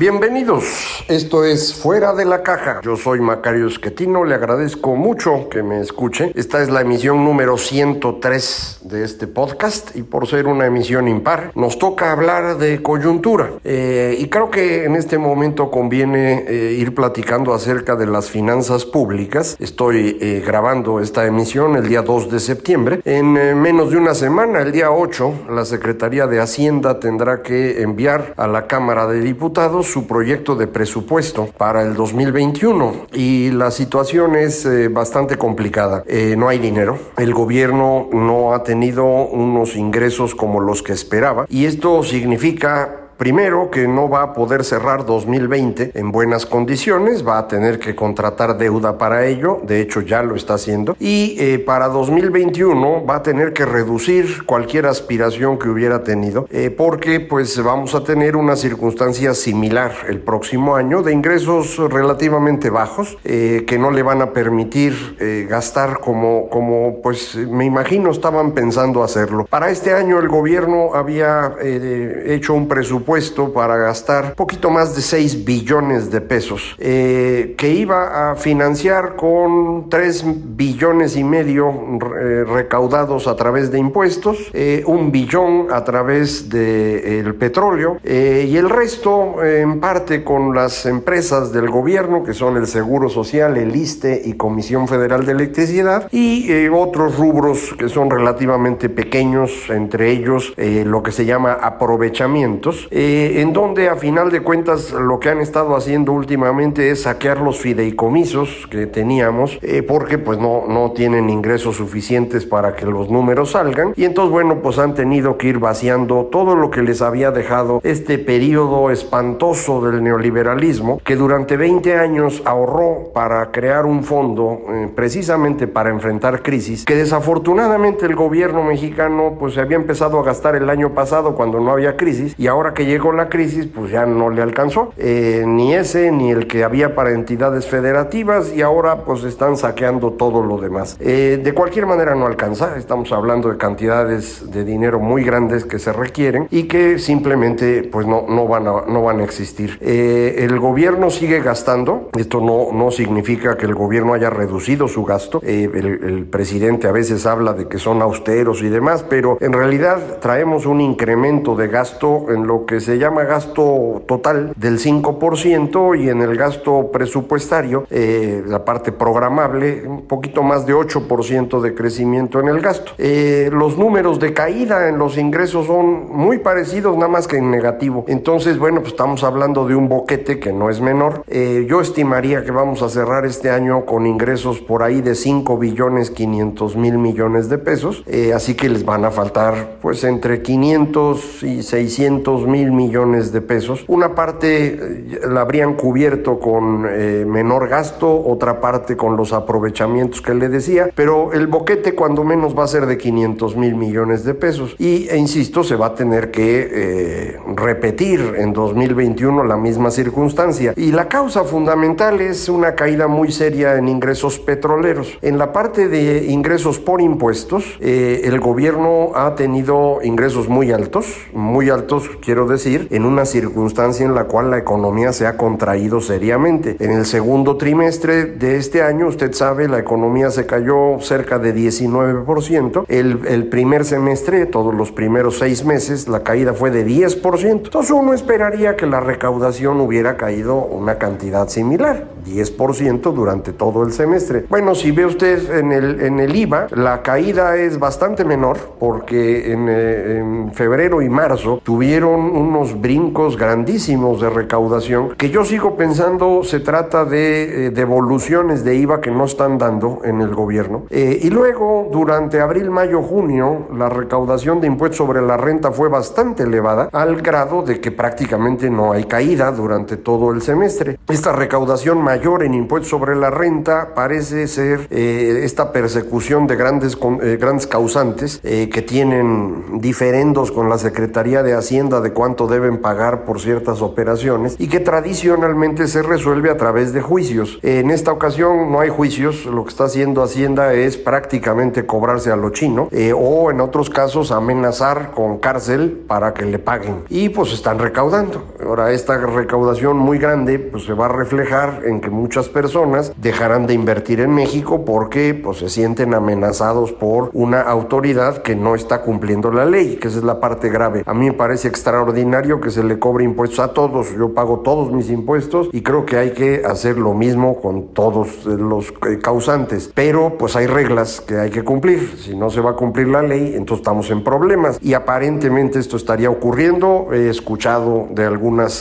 Bienvenidos, esto es Fuera de la Caja. Yo soy Macario Esquetino, le agradezco mucho que me escuche. Esta es la emisión número 103 de este podcast y por ser una emisión impar, nos toca hablar de coyuntura. Eh, y creo que en este momento conviene eh, ir platicando acerca de las finanzas públicas. Estoy eh, grabando esta emisión el día 2 de septiembre. En menos de una semana, el día 8, la Secretaría de Hacienda tendrá que enviar a la Cámara de Diputados su proyecto de presupuesto para el 2021 y la situación es eh, bastante complicada. Eh, no hay dinero, el gobierno no ha tenido unos ingresos como los que esperaba y esto significa Primero, que no va a poder cerrar 2020 en buenas condiciones, va a tener que contratar deuda para ello, de hecho ya lo está haciendo, y eh, para 2021 va a tener que reducir cualquier aspiración que hubiera tenido, eh, porque pues vamos a tener una circunstancia similar el próximo año de ingresos relativamente bajos, eh, que no le van a permitir gastar como, como pues me imagino estaban pensando hacerlo. Para este año el gobierno había hecho un presupuesto para gastar poquito más de 6 billones de pesos, eh, que iba a financiar con 3 billones y medio eh, recaudados a través de impuestos, eh, un billón a través del petróleo y el resto en parte con las empresas del gobierno que son el Seguro Social, el ISTE y Comisión Federal de Electricidad y otros rubros que son relativamente pequeños, entre ellos lo que se llama aprovechamientos. Eh, en donde a final de cuentas lo que han estado haciendo últimamente es saquear los fideicomisos que teníamos, eh, porque pues no, no tienen ingresos suficientes para que los números salgan, y entonces bueno, pues han tenido que ir vaciando todo lo que les había dejado este periodo espantoso del neoliberalismo, que durante 20 años ahorró para crear un fondo eh, precisamente para enfrentar crisis, que desafortunadamente el gobierno mexicano pues se había empezado a gastar el año pasado cuando no había crisis, y ahora que llegó la crisis, pues ya no le alcanzó, eh, ni ese ni el que había para entidades federativas y ahora pues están saqueando todo lo demás. Eh, de cualquier manera no alcanza, estamos hablando de cantidades de dinero muy grandes que se requieren y que simplemente pues no, no, van, a, no van a existir. Eh, el gobierno sigue gastando, esto no, no significa que el gobierno haya reducido su gasto, el, el presidente a veces habla de que son austeros y demás, pero en realidad traemos un incremento de gasto en lo que se llama gasto total del 5% y en el gasto presupuestario, eh, la parte programable, un poquito más de 8% de crecimiento en el gasto. Eh, los números de caída en los ingresos son muy parecidos, nada más que en negativo. Entonces, bueno, pues estamos hablando de un boquete que no es menor. Eh, yo estimaría que vamos a cerrar este año con ingresos por ahí de 5 billones 500 mil millones de pesos, así que les van a faltar pues entre 500 y 600 mil millones de pesos. Una parte eh, la habrían cubierto con eh, menor gasto, otra parte con los aprovechamientos que le decía, pero el boquete cuando menos va a ser de 500 mil millones de pesos. Y, e insisto, se va a tener que eh, repetir en 2021 la misma circunstancia. Y la causa fundamental es una caída muy seria en ingresos petroleros. En la parte de ingresos por impuestos, el gobierno ha tenido ingresos muy altos, muy altos, quiero decir, en una circunstancia en la cual la economía se ha contraído seriamente. En el segundo trimestre de este año, usted sabe, la economía se cayó cerca de 19%. El, el primer semestre, todos los primeros seis meses, la caída fue de 10%. Entonces uno esperaría que la recaudación hubiera caído una cantidad similar, 10% durante todo el semestre. Bueno, si ve usted en el, en el IVA, la caída es bastante menor porque en, eh, en febrero y marzo tuvieron unos brincos grandísimos de recaudación que yo sigo pensando se trata de eh, devoluciones de IVA que no están dando en el gobierno. Eh, y luego, durante abril, mayo, junio, la recaudación de impuestos sobre la renta fue bastante elevada al grado de que prácticamente no hay caída durante todo el semestre. Esta recaudación mayor en impuestos sobre la renta parece ser eh, esta persecución de grandes, eh, grandes causantes eh, que tienen diferendos con la Secretaría de Hacienda de cuánto deben pagar por ciertas operaciones y que tradicionalmente se resuelve a través de juicios. En esta ocasión no hay juicios, lo que está haciendo Hacienda es prácticamente cobrarse a lo chino o en otros casos amenazar con cárcel para que le paguen. Y pues están recaudando. Ahora esta recaudación muy grande pues se va a reflejar en que muchas personas dejarán de invertir en México porque pues se sienten amenazados por una autoridad que no está cumpliendo la ley, que esa es la parte grave. A mí me parece extraordinario que se le cobre impuestos a todos. Yo pago todos mis impuestos y creo que hay que hacer lo mismo con todos los eh, causantes. Pero pues hay reglas que hay que cumplir. Si no se va a cumplir la ley, entonces estamos en problemas. Y aparentemente esto estaría ocurriendo. He escuchado de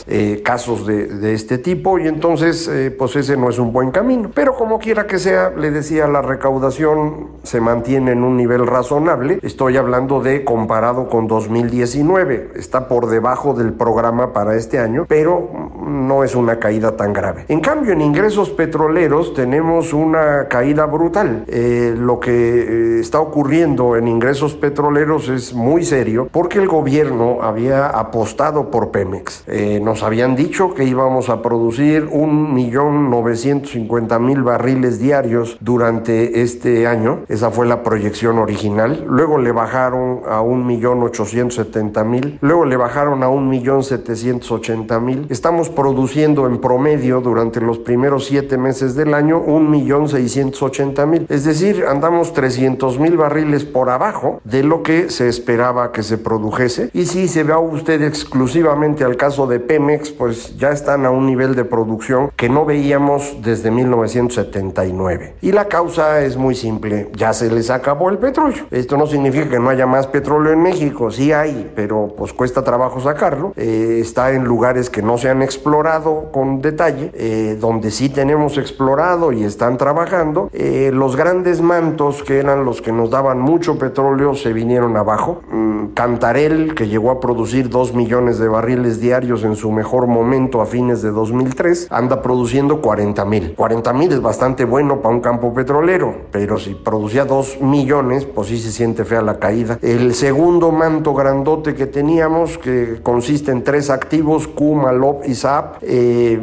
eh, casos de, este tipo y entonces eh, pues ese no es un buen camino. Pero como quiera que sea, le decía, la recaudación se mantiene en un nivel razonable. Estoy hablando de comparado con 2019. Está por debajo del programa para este año, pero no es una caída tan grave. En cambio, en ingresos petroleros tenemos una caída brutal. Eh, lo que está ocurriendo en ingresos petroleros es muy serio porque el gobierno había apostado por Pemex. Nos habían dicho que íbamos a producir un millón novecientos cincuenta mil barriles diarios durante este año. Esa fue la proyección original. Luego le bajaron a un millón ochocientos setenta mil. Luego le bajaron a un millón setecientos ochenta mil. Estamos produciendo en promedio durante los primeros siete meses del año un millón seiscientos ochenta mil. Es decir, andamos trescientos mil barriles por abajo de lo que se esperaba que se produjese. Y si se va usted exclusivamente al caso de Pemex, pues ya están a un nivel de producción que no veíamos desde 1979. Y la causa es muy simple, ya se les acabó el petróleo. Esto no significa que no haya más petróleo en México, sí hay, pero pues cuesta trabajo sacarlo. Eh, está en lugares que no se han explorado con detalle, eh, donde sí tenemos explorado y están trabajando. Eh, los grandes mantos que eran los que nos daban mucho petróleo se vinieron abajo. Mm, Cantarel, que llegó a producir 2 millones de barriles diarios en su mejor momento a fines de 2003, anda produciendo 40 mil. 40 mil es bastante bueno para un campo petrolero, pero si producía 2 millones, pues sí se siente fea la caída. El segundo manto grandote que teníamos, que consiste en tres activos, Q, Malop y SAP, eh,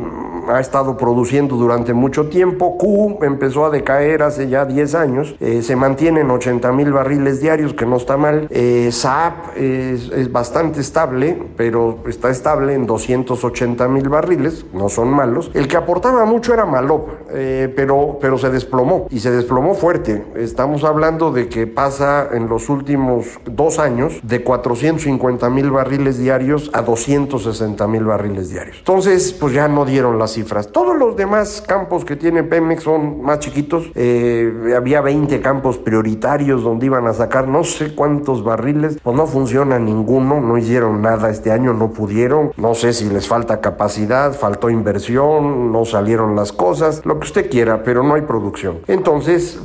ha estado produciendo durante mucho tiempo. Q empezó a decaer hace ya 10 años, eh, se mantiene en 80 mil barriles diarios, que no está mal. Eh, es, bastante estable, pero está estable en 280 mil barriles, no son malos. El que aportaba mucho era Malop, eh, pero, pero se desplomó y se desplomó fuerte. Estamos hablando de que pasa en los últimos dos años de 450 mil barriles diarios a 260 mil barriles diarios. Entonces, pues ya no dieron las cifras. Todos los demás campos que tiene Pemex son más chiquitos. Eh, había 20 campos prioritarios donde iban a sacar no sé cuántos barriles. Pues no funciona ninguno, no hicieron nada este año, no pudieron. No sé si les falta capacidad, faltó inversión, no salieron las cosas, lo que usted quiera, pero no hay producción. Entonces,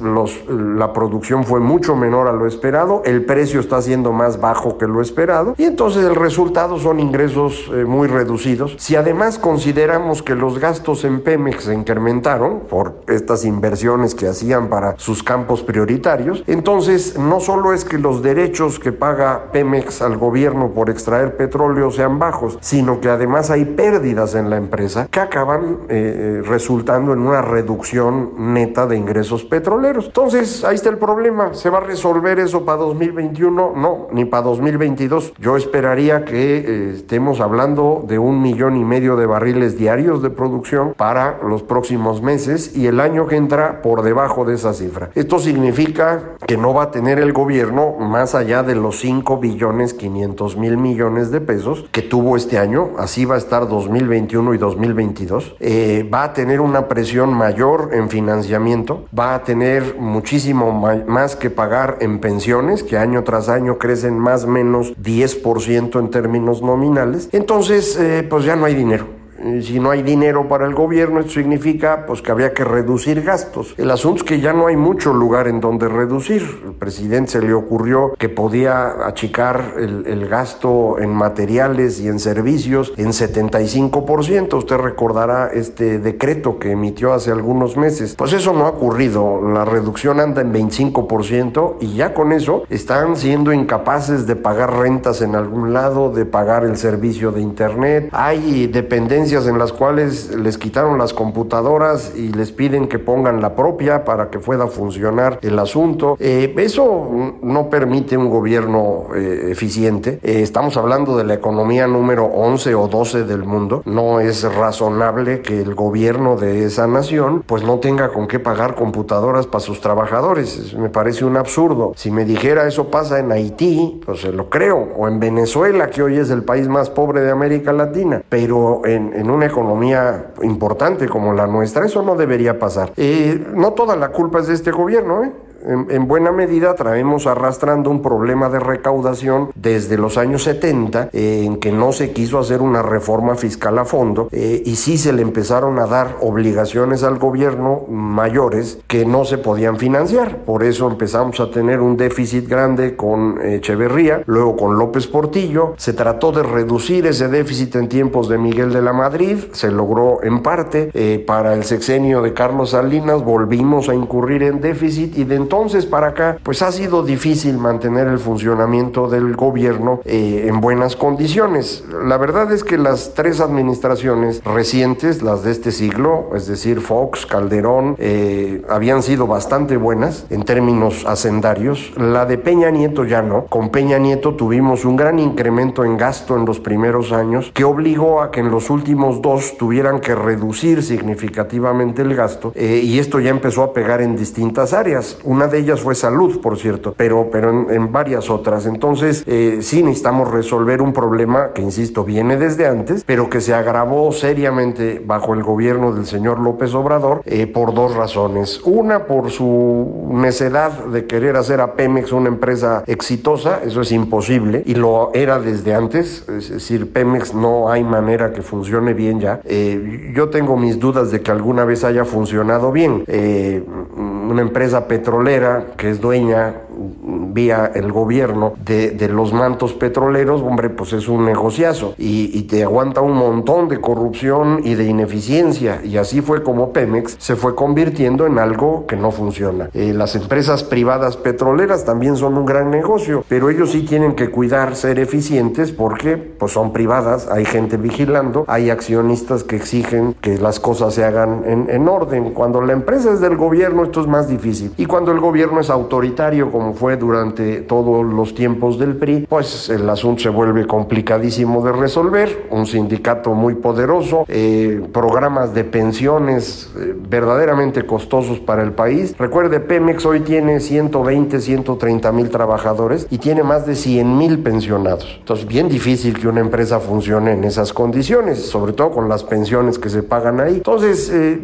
la producción fue mucho menor a lo esperado, el precio está siendo más bajo que lo esperado y entonces el resultado son ingresos eh, muy reducidos. Si además consideramos que los gastos en Pemex se incrementaron por estas inversiones que hacían para sus campos prioritarios. Entonces, no solo es que los derechos que paga Pemex al gobierno por extraer petróleo sean bajos, sino que además hay pérdidas en la empresa que acaban eh, resultando en una reducción neta de ingresos petroleros. Entonces, ahí está el problema. ¿Se va a resolver eso para 2021? No, ni para 2022. Yo esperaría que eh, estemos hablando de un millón y medio de barriles diarios de para los próximos meses y el año que entra por debajo de esa cifra. Esto significa que no va a tener el gobierno más allá de los 5 billones 500 mil millones de pesos que tuvo este año. Así va a estar 2021 y 2022. Eh, va a tener una presión mayor en financiamiento, va a tener muchísimo más que pagar en pensiones, que año tras año crecen más o menos 10% en términos nominales. Entonces, eh, pues ya no hay dinero si no hay dinero para el gobierno, esto significa pues que había que reducir gastos. El asunto es que ya no hay mucho lugar en donde reducir. El presidente se le ocurrió que podía achicar el, el gasto en materiales y en servicios en 75%. Usted recordará este decreto que emitió hace algunos meses. Pues eso no ha ocurrido. La reducción anda en 25% y ya con eso están siendo incapaces de pagar rentas en algún lado, de pagar el servicio de internet. Hay en las cuales les quitaron las computadoras y les piden que pongan la propia para que pueda funcionar el asunto. Eh, eso no permite un gobierno eh, eficiente. Eh, estamos hablando de la economía número 11 o 12 del mundo. No es razonable que el gobierno de esa nación pues no tenga con qué pagar computadoras para sus trabajadores. Me parece un absurdo. Si me dijera eso pasa en Haití, pues se lo creo. O en Venezuela, que hoy es el país más pobre de América Latina. Pero en, en una economía importante como la nuestra, eso no debería pasar. Eh, no toda la culpa es de este gobierno, ¿eh? En, buena medida traemos arrastrando un problema de recaudación desde los años 70, eh, en que no se quiso hacer una reforma fiscal a fondo eh, y sí se le empezaron a dar obligaciones al gobierno mayores que no se podían financiar. Por eso empezamos a tener un déficit grande con Echeverría, luego con López Portillo. Se trató de reducir ese déficit en tiempos de Miguel de la Madrid, se logró en parte. Eh, para el sexenio de Carlos Salinas volvimos a incurrir en déficit y dentro entonces para acá, pues ha sido difícil mantener el funcionamiento del gobierno eh, en buenas condiciones. La verdad es que las tres administraciones recientes, las de este siglo, es decir, Fox, Calderón, eh, habían sido bastante buenas en términos hacendarios. La de Peña Nieto ya no. Con Peña Nieto tuvimos un gran incremento en gasto en los primeros años que obligó a que en los últimos dos tuvieran que reducir significativamente el gasto eh, y esto ya empezó a pegar en distintas áreas. De ellas fue salud, por cierto, pero, pero en, varias otras. Entonces, eh, sí necesitamos resolver un problema que, insisto, viene desde antes, pero que se agravó seriamente bajo el gobierno del señor López Obrador eh, por dos razones. Una, por su necedad de querer hacer a Pemex una empresa exitosa, eso es imposible, y lo era desde antes, es decir, Pemex no hay manera que funcione bien ya. Eh, yo tengo mis dudas de que alguna vez haya funcionado bien. Una empresa petrolera que es dueña vía el gobierno de, los mantos petroleros, hombre, pues es un negociazo y, te aguanta un montón de corrupción y de ineficiencia. Y así fue como Pemex se fue convirtiendo en algo que no funciona. Eh, las empresas privadas petroleras también son un gran negocio, pero ellos sí tienen que cuidar ser eficientes porque pues son privadas, hay gente vigilando, hay accionistas que exigen que las cosas se hagan en orden. Cuando la empresa es del gobierno esto es más difícil y cuando el gobierno es autoritario como fue durante todos los tiempos del PRI, pues el asunto se vuelve complicadísimo de resolver. Un sindicato muy poderoso, eh, programas de pensiones eh, verdaderamente costosos para el país. Recuerde, Pemex hoy tiene 120, 130 mil trabajadores y tiene más de 100 mil pensionados. Entonces, bien difícil que una empresa funcione en esas condiciones, sobre todo con las pensiones que se pagan ahí. Entonces, eh,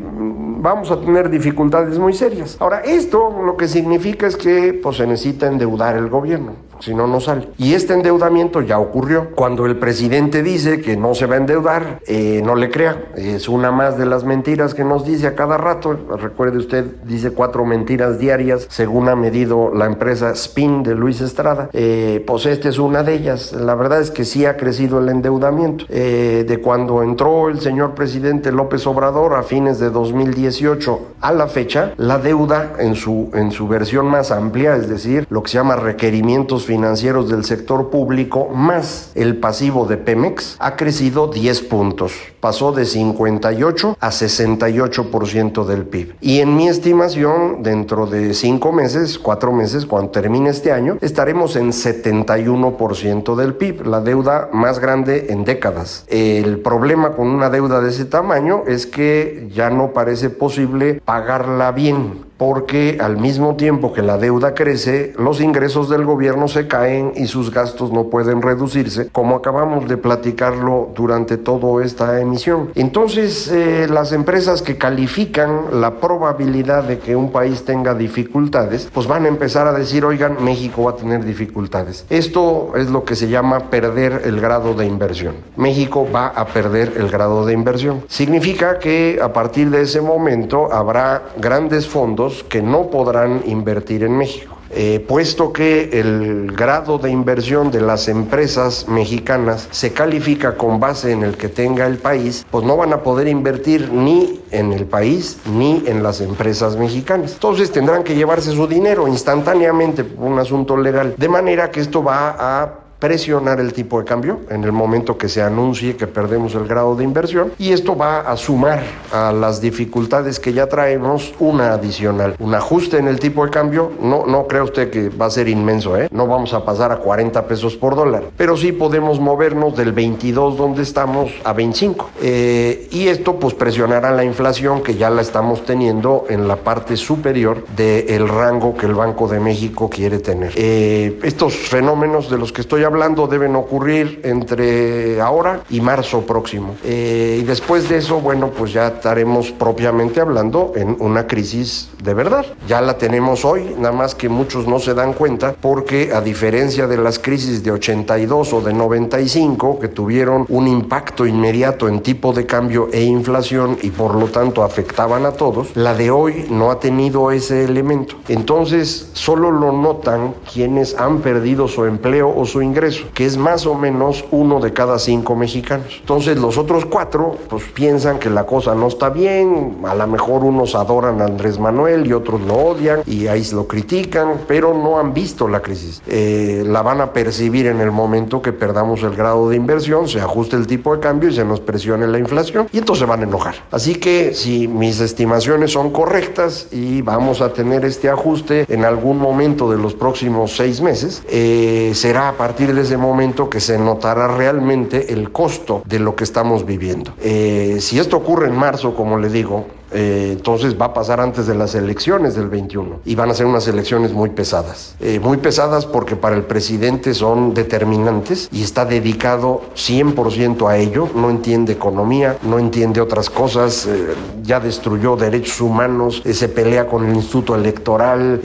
vamos a tener dificultades muy serias. Ahora, esto lo que significa es que pues, se necesita endeudar el gobierno si no, no sale. Y este endeudamiento ya ocurrió. Cuando el presidente dice que no se va a endeudar, eh, no le crea. Es una más de las mentiras que nos dice a cada rato. Recuerde usted, dice cuatro mentiras diarias, según ha medido la empresa Spin de Luis Estrada. Eh, pues esta es una de ellas. La verdad es que sí ha crecido el endeudamiento. Eh, de cuando entró el señor presidente López Obrador a fines de 2018 a la fecha, la deuda en su, en su versión más amplia, es decir, lo que se llama requerimientos financieros del sector público más el pasivo de Pemex, ha crecido 10 puntos. Pasó de 58 a 68% del PIB. Y en mi estimación, dentro de 5 meses, 4 meses, cuando termine este año, estaremos en 71% del PIB, la deuda más grande en décadas. El problema con una deuda de ese tamaño es que ya no parece posible pagarla bien porque al mismo tiempo que la deuda crece, los ingresos del gobierno se caen y sus gastos no pueden reducirse, como acabamos de platicarlo durante toda esta emisión. Entonces, eh, las empresas que califican la probabilidad de que un país tenga dificultades, pues van a empezar a decir, oigan, México va a tener dificultades. Esto es lo que se llama perder el grado de inversión. México va a perder el grado de inversión. Significa que a partir de ese momento habrá grandes fondos que no podrán invertir en México. Eh, puesto que el grado de inversión de las empresas mexicanas se califica con base en el que tenga el país, pues no van a poder invertir ni en el país ni en las empresas mexicanas. Entonces tendrán que llevarse su dinero instantáneamente por un asunto legal, de manera que esto va a presionar el tipo de cambio en el momento que se anuncie que perdemos el grado de inversión y esto va a sumar a las dificultades que ya traemos una adicional, un ajuste en el tipo de cambio, no, no crea usted que va a ser inmenso, ¿eh? no vamos a pasar a 40 pesos por dólar, pero sí podemos movernos del 22 donde estamos a 25 eh, y esto pues presionará la inflación que ya la estamos teniendo en la parte superior del rango que el Banco de México quiere tener. Eh, estos fenómenos de los que estoy hablando deben ocurrir entre ahora y marzo próximo. Eh, y después de eso, bueno, pues ya estaremos propiamente hablando en una crisis de verdad. Ya la tenemos hoy, nada más que muchos no se dan cuenta porque a diferencia de las crisis de 82 o de 95 que tuvieron un impacto inmediato en tipo de cambio e inflación y por lo tanto afectaban a todos, la de hoy no ha tenido ese elemento. Entonces, solo lo notan quienes han perdido su empleo o su ingreso que es más o menos uno de cada cinco mexicanos. Entonces los otros cuatro pues piensan que la cosa no está bien, a lo mejor unos adoran a Andrés Manuel y otros lo odian y ahí lo critican, pero no han visto la crisis. Eh, la van a percibir en el momento que perdamos el grado de inversión, se ajuste el tipo de cambio y se nos presione la inflación y entonces van a enojar. Así que si mis estimaciones son correctas y vamos a tener este ajuste en algún momento de los próximos seis meses, eh, será a partir de ese momento que se notará realmente el costo de lo que estamos viviendo. Eh, si esto ocurre en marzo, como le digo, eh, entonces va a pasar antes de las elecciones del 21 y van a ser unas elecciones muy pesadas. Eh, muy pesadas porque para el presidente son determinantes y está dedicado 100% a ello. No entiende economía, no entiende otras cosas, eh, ya destruyó derechos humanos, se pelea con el instituto electoral.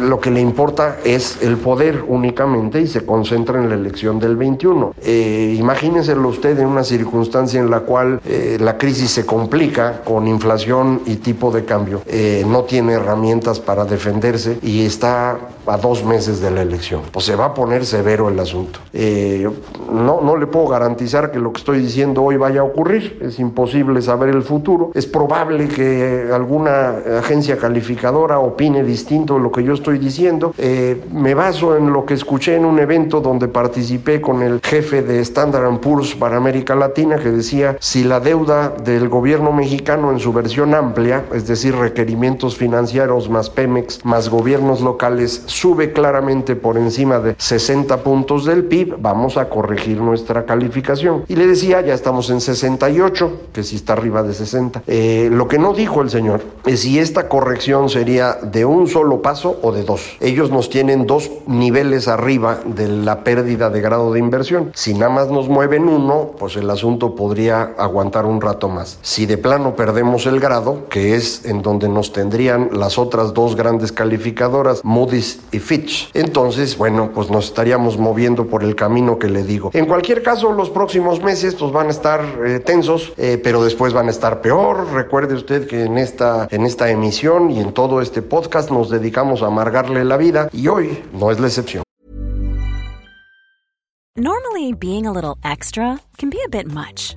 lo que le importa es el poder únicamente y se concentra en la elección del 21. imagínenselo usted en una circunstancia en la cual la crisis se complica con inflación y tipo de cambio, eh, no tiene herramientas para defenderse y está a dos meses de la elección. Pues se va a poner severo el asunto. Eh, no, no le puedo garantizar que lo que estoy diciendo hoy vaya a ocurrir. Es imposible saber el futuro. Es probable que alguna agencia calificadora opine distinto de lo que yo estoy diciendo. Eh, me baso en lo que escuché en un evento donde participé con el jefe de Standard Poor's para América Latina que decía si la deuda del gobierno mexicano en su versión amplia, es decir, requerimientos financieros más Pemex, más gobiernos locales, sube claramente por encima de 60 puntos del PIB, vamos a corregir nuestra calificación. Y le decía, ya estamos en 68, que si está arriba de 60. Eh, lo que no dijo el señor es si esta corrección sería de un solo paso o de dos. Ellos nos tienen dos niveles arriba de la pérdida de grado de inversión. Si nada más nos mueven uno, pues el asunto podría aguantar un rato más. Si de plano perdemos el grado, que es en donde nos tendrían las otras dos grandes calificadoras, Moody's y Fitch. Entonces, bueno, pues nos estaríamos moviendo por el camino que le digo. En cualquier caso, los próximos meses pues van a estar eh, tensos, eh, pero después van a estar peor. Recuerde usted que en esta, en esta emisión y en todo este podcast nos dedicamos a amargarle la vida y hoy no es la excepción. Normally, being a little extra can be a bit much,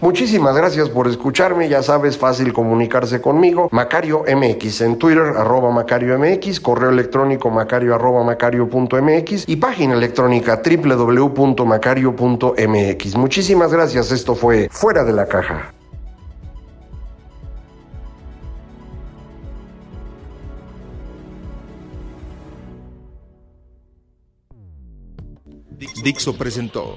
Muchísimas gracias por escucharme, ya sabes, fácil comunicarse conmigo. Macario MX en Twitter, arroba Macario MX, correo electrónico macario arroba y página electrónica www.macario.mx. Muchísimas gracias, esto fue Fuera de la Caja. Dixo presentó